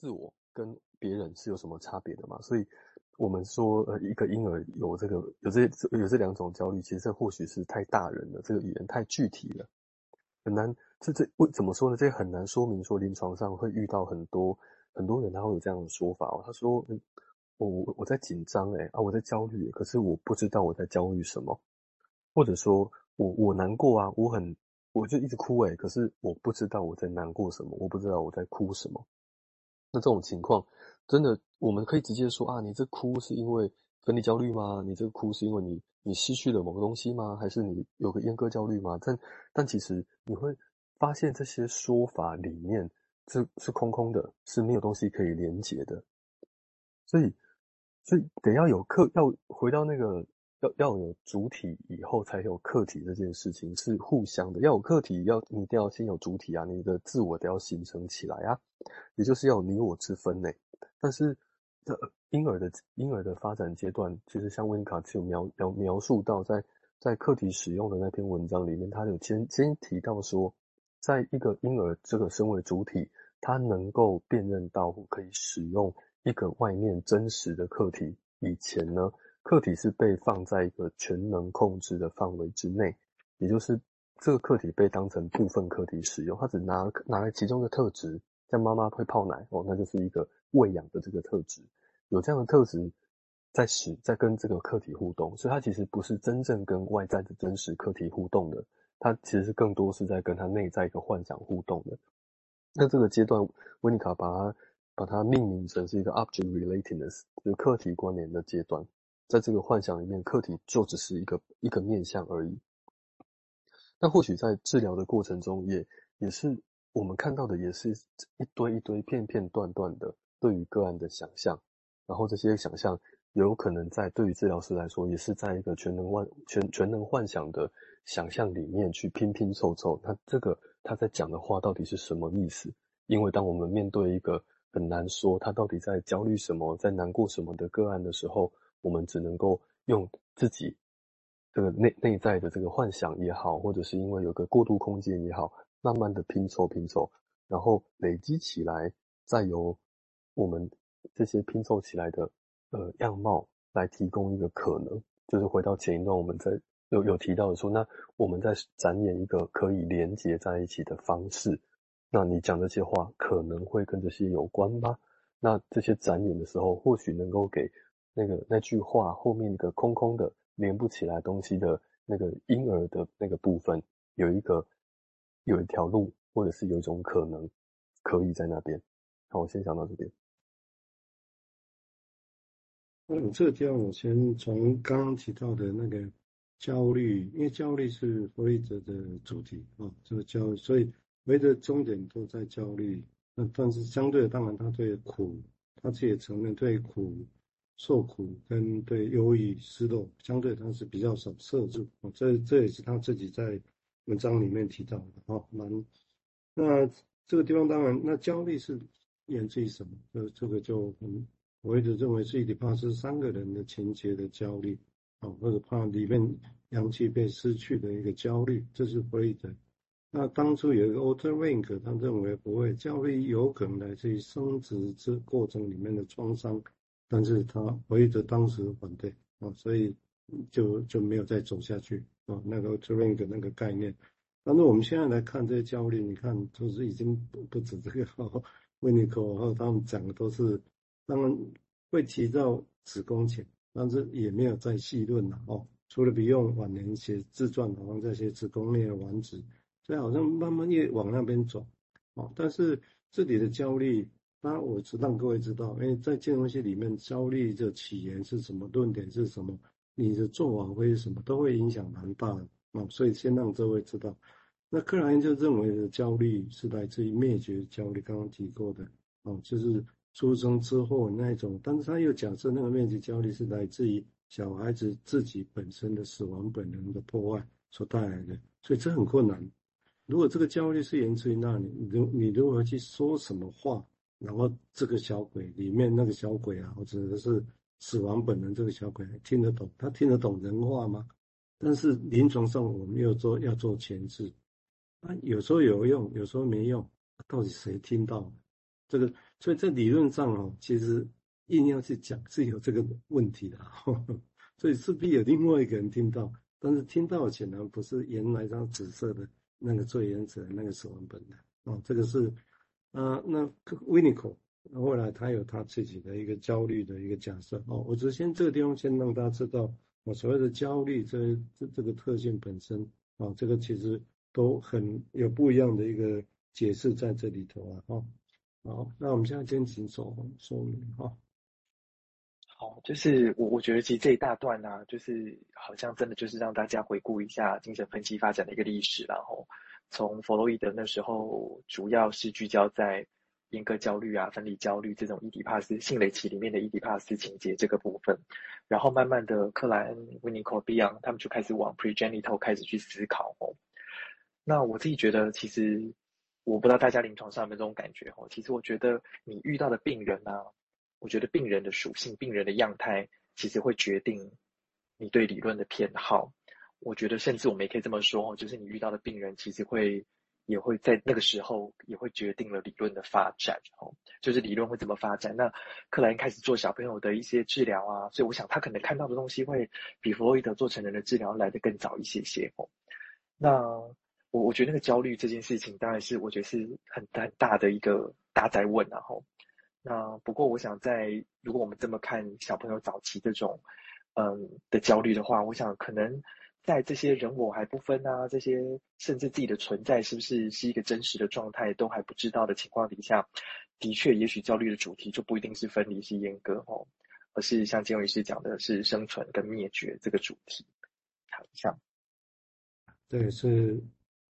自我跟别人是有什么差别的嘛？所以，我们说，呃，一个婴儿有这个有这有这两种焦虑，其实这或许是太大人了，这个语言太具体了，很难。这这为怎么说呢？这很难说明说临床上会遇到很多很多人，他会有这样的说法哦。他说，我我我在紧张诶啊，我在焦虑，可是我不知道我在焦虑什么，或者说我我难过啊，我很我就一直哭诶，可是我不知道我在难过什么，我不知道我在哭什么。那这种情况，真的我们可以直接说啊，你这哭是因为分离焦虑吗？你这哭是因为你你失去了某个东西吗？还是你有个阉割焦虑吗？但但其实你会发现这些说法里面是是空空的，是没有东西可以连接的。所以所以得要有客，要回到那个。要要有主体以后才有客体，这件事情是互相的。要有客体，要你一定要先有主体啊，你的自我得要形成起来啊，也就是要有你我之分呢。但是，这婴儿的婴儿的发展阶段，其实像温卡就描描描述到在，在在客体使用的那篇文章里面，他有先先提到说，在一个婴儿这个身为主体，他能够辨认到可以使用一个外面真实的客体以前呢。客体是被放在一个全能控制的范围之内，也就是这个客体被当成部分客体使用，它只拿拿来其中的特质，像妈妈会泡奶哦，那就是一个喂养的这个特质，有这样的特质在使在跟这个客体互动，所以它其实不是真正跟外在的真实客体互动的，它其实更多是在跟它内在一个幻想互动的。那这个阶段，温尼卡把它把它命名成是一个 object relatedness，就客体关联的阶段。在这个幻想里面，客体就只是一个一个面相而已。那或许在治疗的过程中也，也也是我们看到的，也是一堆一堆片片段段的对于个案的想象。然后这些想象有可能在对于治疗师来说，也是在一个全能幻全全能幻想的想象里面去拼拼凑凑。那这个他在讲的话到底是什么意思？因为当我们面对一个很难说他到底在焦虑什么，在难过什么的个案的时候，我们只能够用自己这个内内在的这个幻想也好，或者是因为有个过渡空间也好，慢慢的拼凑拼凑，然后累积起来，再由我们这些拼凑起来的呃样貌来提供一个可能，就是回到前一段我们在有有提到的说，那我们在展演一个可以连接在一起的方式，那你讲这些话可能会跟这些有关吗？那这些展演的时候，或许能够给。那个那句话后面一个空空的连不起来东西的那个婴儿的那个部分，有一个有一条路，或者是有一种可能可以在那边。好，我先讲到这边。嗯，这个地方我先从刚刚提到的那个焦虑，因为焦虑是弗洛伊德的主题啊，这个焦虑，所以唯一的终点都在焦虑。那但是相对的，当然他对苦，他自己也承认对苦。受苦跟对忧郁、失落，相对他是比较少摄入，这这也是他自己在文章里面提到的哦。蛮，那这个地方当然，那焦虑是源自于什么？这这个就很，我一直认为是伊底帕斯三个人的情节的焦虑，哦，或者怕里面阳气被失去的一个焦虑，这是弗洛伊德。那当初有一个 o t t e r w i n k 他认为不会焦虑有可能来自于生殖之过程里面的创伤。但是他弗洛伊德当时反对啊，所以就就没有再走下去啊。那个 Trenk 那个概念，但是我们现在来看这些焦虑，你看就是已经不不止这个 温尼科和他们讲的都是，当然会提到子宫颈，但是也没有再细论了哦。除了比用晚年写自传，好像在写子宫内的卵子，所以好像慢慢越往那边走哦。但是这里的焦虑。那我是让各位知道，因为在金融系里面，焦虑的起源是什么，论点是什么，你的做法会是什么，都会影响蛮大的啊。所以先让各位知道，那克莱因就认为的焦虑是来自于灭绝焦虑，刚刚提过的啊，就是出生之后那一种，但是他又假设那个灭绝焦虑是来自于小孩子自己本身的死亡本能的破坏所带来的，所以这很困难。如果这个焦虑是源自于那里，你如你如何去说什么话？然后这个小鬼里面那个小鬼啊，或者是死亡本能这个小鬼听得懂？他听得懂人话吗？但是临床上我们又做要做前置，啊，有时候有用，有时候没用，到底谁听到？这个，所以在理论上哦，其实硬要去讲是有这个问题的，呵 呵所以势必有另外一个人听到，但是听到显然不是原来张紫色的那个最原始的那个死亡本的哦，这个是啊、呃，那 w i n n i c o 后来他有他自己的一个焦虑的一个假设哦，我只先这个地方先让大家知道，我所谓的焦虑这这这个特性本身啊，这个其实都很有不一样的一个解释在这里头啊，哈，好，那我们现在先请说说明哈。好，就是我我觉得其实这一大段呢、就是好像真的就是让大家回顾一下精神分析发展的一个历史，然后从弗洛伊德那时候主要是聚焦在。阉割焦虑啊，分离焦虑这种伊底帕斯性雷期里面的伊底帕斯情节这个部分，然后慢慢的克莱恩、温尼科、比昂他们就开始往 pregenital 开始去思考哦。那我自己觉得，其实我不知道大家临床上有没有这种感觉哦。其实我觉得你遇到的病人啊，我觉得病人的属性、病人的样态，其实会决定你对理论的偏好。我觉得甚至我们也可以这么说，就是你遇到的病人其实会。也会在那个时候也会决定了理论的发展哦，就是理论会怎么发展。那克莱因开始做小朋友的一些治疗啊，所以我想他可能看到的东西会比弗洛伊德做成人的治疗来得更早一些些哦。那我我觉得那个焦虑这件事情，当然是我觉得是很很大的一个大哉问然后。那不过我想在如果我们这么看小朋友早期这种嗯的焦虑的话，我想可能。在这些人我还不分啊，这些甚至自己的存在是不是是一个真实的状态都还不知道的情况底下，的确，也许焦虑的主题就不一定是分离、是阉割哦，而是像金伟医师讲的是生存跟灭绝这个主题。好，像对，是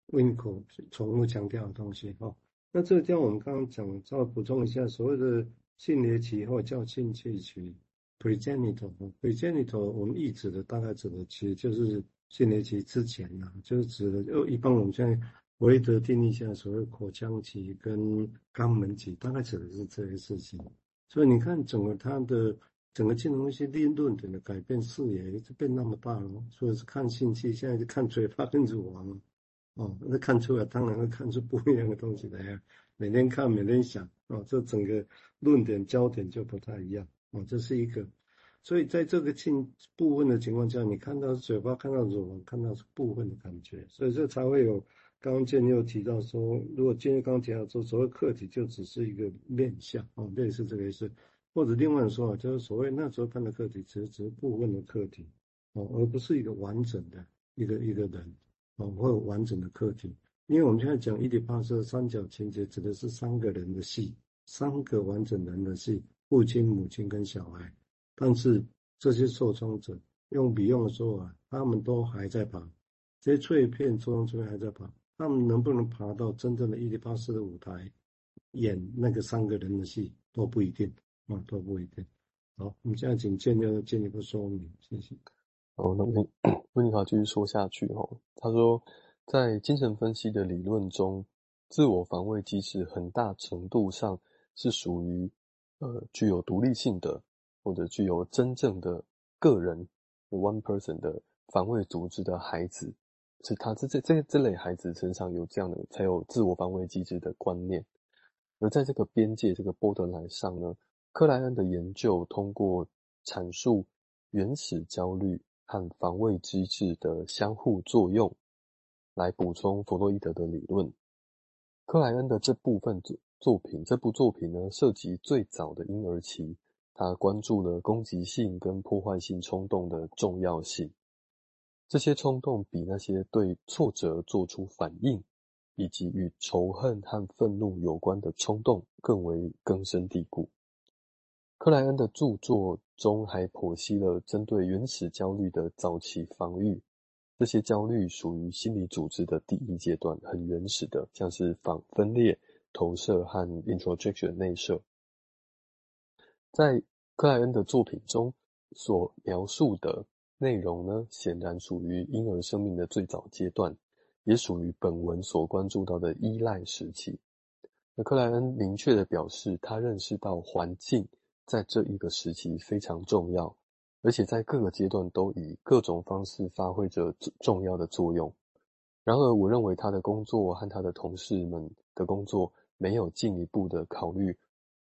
Winnicott 重复强调的东西哈。那这个地方我们刚刚讲，稍微补充一下，所谓的性别期或叫性器期 Pregenital，Pregenital，我们意指的大概指的其实就是。性别期之前呢、就是指的，就一般我们现在弗洛伊德定义下所谓口腔期跟肛门期，大概指的是这些事情。所以你看，整个他的整个金融一些理论点的改变视野就变那么大了。所以是看信息，现在就看嘴巴跟乳房哦，那看出来当然会看出不一样的东西来。每天看，每天想哦，这整个论点焦点就不太一样哦，这是一个。所以在这个性部分的情况下，你看到嘴巴，看到乳房，看到是部分的感觉，所以这才会有刚刚建又提到说，如果建又刚刚提到说，所谓客体就只是一个面相哦，类似这个意思，或者另外说法就是所谓那时候看的客体，其实只是部分的客体哦，而不是一个完整的一个一个人哦，或者完整的客体，因为我们现在讲伊底帕斯三角情节指的是三个人的戏，三个完整人的戏，父亲、母亲跟小孩。但是这些受创者用笔用的时候啊，他们都还在爬，这些碎片受创者还在爬，他们能不能爬到真正的伊底帕斯的舞台，演那个三个人的戏都不一定啊，都不一定。好，我们现在请建又进一步说明，谢谢。好，那 温温尼卡继续说下去哈，他说，在精神分析的理论中，自我防卫机制很大程度上是属于呃具有独立性的。或者具有真正的个人 one person 的防卫组织的孩子，是他这这这这类孩子身上有这样的才有自我防卫机制的观念。而在这个边界这个 borderline 上呢，克莱恩的研究通过阐述原始焦虑和防卫机制的相互作用，来补充弗洛伊德的理论。克莱恩的这部分作作品，这部作品呢，涉及最早的婴儿期。他关注了攻击性跟破坏性冲动的重要性。这些冲动比那些对挫折做出反应，以及与仇恨和愤怒有关的冲动更为根深蒂固。克莱恩的著作中还剖析了针对原始焦虑的早期防御。这些焦虑属于心理组织的第一阶段，很原始的，像是反分裂、投射和 introjection 内射。在克莱恩的作品中所描述的内容呢，显然属于婴儿生命的最早阶段，也属于本文所关注到的依赖时期。那克莱恩明确地表示，他认识到环境在这一个时期非常重要，而且在各个阶段都以各种方式发挥着重要的作用。然而，我认为他的工作和他的同事们的工作没有进一步的考虑。